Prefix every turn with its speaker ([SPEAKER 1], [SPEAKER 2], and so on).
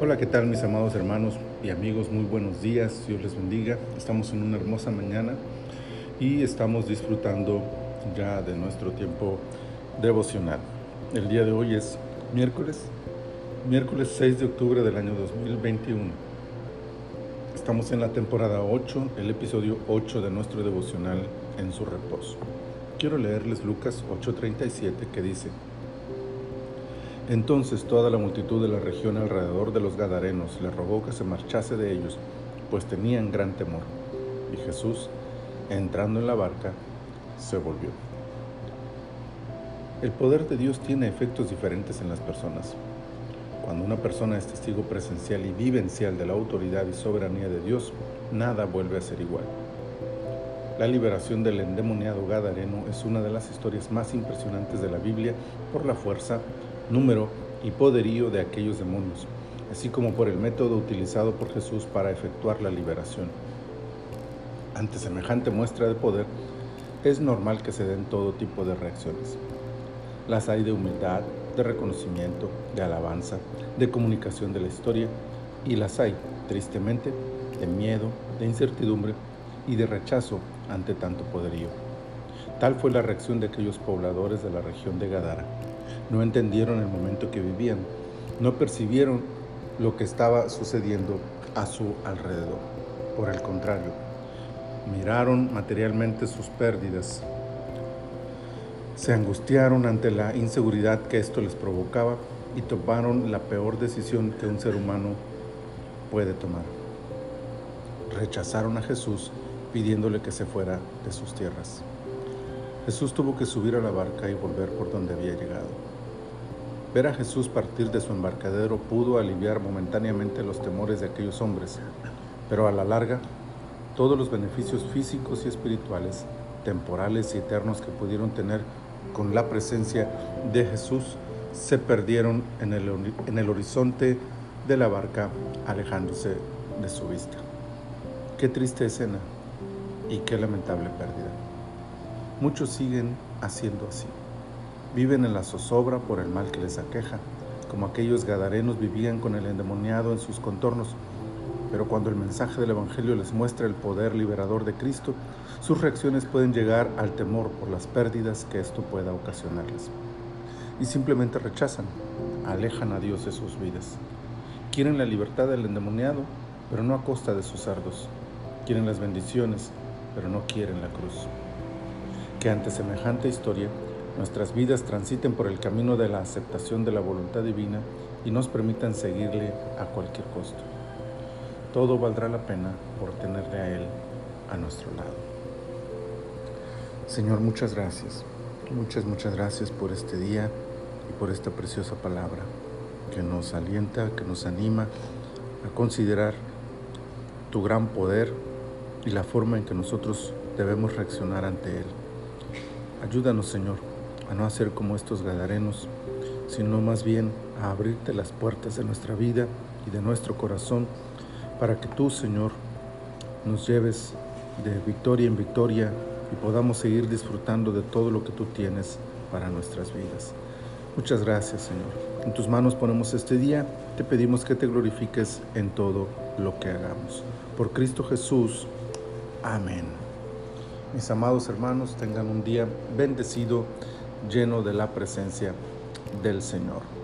[SPEAKER 1] Hola, ¿qué tal mis amados hermanos y amigos? Muy buenos días, Dios les bendiga. Estamos en una hermosa mañana y estamos disfrutando ya de nuestro tiempo devocional. El día de hoy es miércoles, miércoles 6 de octubre del año 2021. Estamos en la temporada 8, el episodio 8 de nuestro devocional en su reposo. Quiero leerles Lucas 8:37 que dice, entonces toda la multitud de la región alrededor de los Gadarenos le rogó que se marchase de ellos, pues tenían gran temor. Y Jesús, entrando en la barca, se volvió. El poder de Dios tiene efectos diferentes en las personas. Cuando una persona es testigo presencial y vivencial de la autoridad y soberanía de Dios, nada vuelve a ser igual. La liberación del endemoniado Gadareno es una de las historias más impresionantes de la Biblia por la fuerza, número y poderío de aquellos demonios, así como por el método utilizado por Jesús para efectuar la liberación. Ante semejante muestra de poder, es normal que se den todo tipo de reacciones. Las hay de humildad, de reconocimiento, de alabanza, de comunicación de la historia, y las hay, tristemente, de miedo, de incertidumbre y de rechazo ante tanto poderío. Tal fue la reacción de aquellos pobladores de la región de Gadara no entendieron el momento que vivían, no percibieron lo que estaba sucediendo a su alrededor. Por el contrario, miraron materialmente sus pérdidas, se angustiaron ante la inseguridad que esto les provocaba y tomaron la peor decisión que un ser humano puede tomar. Rechazaron a Jesús pidiéndole que se fuera de sus tierras. Jesús tuvo que subir a la barca y volver por donde había llegado. Ver a Jesús partir de su embarcadero pudo aliviar momentáneamente los temores de aquellos hombres, pero a la larga, todos los beneficios físicos y espirituales, temporales y eternos que pudieron tener con la presencia de Jesús se perdieron en el, en el horizonte de la barca, alejándose de su vista. Qué triste escena y qué lamentable pérdida. Muchos siguen haciendo así. Viven en la zozobra por el mal que les aqueja, como aquellos gadarenos vivían con el endemoniado en sus contornos. Pero cuando el mensaje del Evangelio les muestra el poder liberador de Cristo, sus reacciones pueden llegar al temor por las pérdidas que esto pueda ocasionarles. Y simplemente rechazan, alejan a Dios de sus vidas. Quieren la libertad del endemoniado, pero no a costa de sus sardos. Quieren las bendiciones, pero no quieren la cruz que ante semejante historia nuestras vidas transiten por el camino de la aceptación de la voluntad divina y nos permitan seguirle a cualquier costo. Todo valdrá la pena por tenerle a Él a nuestro lado. Señor, muchas gracias. Muchas, muchas gracias por este día y por esta preciosa palabra que nos alienta, que nos anima a considerar tu gran poder y la forma en que nosotros debemos reaccionar ante Él. Ayúdanos, Señor, a no hacer como estos gadarenos, sino más bien a abrirte las puertas de nuestra vida y de nuestro corazón para que tú, Señor, nos lleves de victoria en victoria y podamos seguir disfrutando de todo lo que tú tienes para nuestras vidas. Muchas gracias, Señor. En tus manos ponemos este día. Te pedimos que te glorifiques en todo lo que hagamos. Por Cristo Jesús. Amén. Mis amados hermanos, tengan un día bendecido, lleno de la presencia del Señor.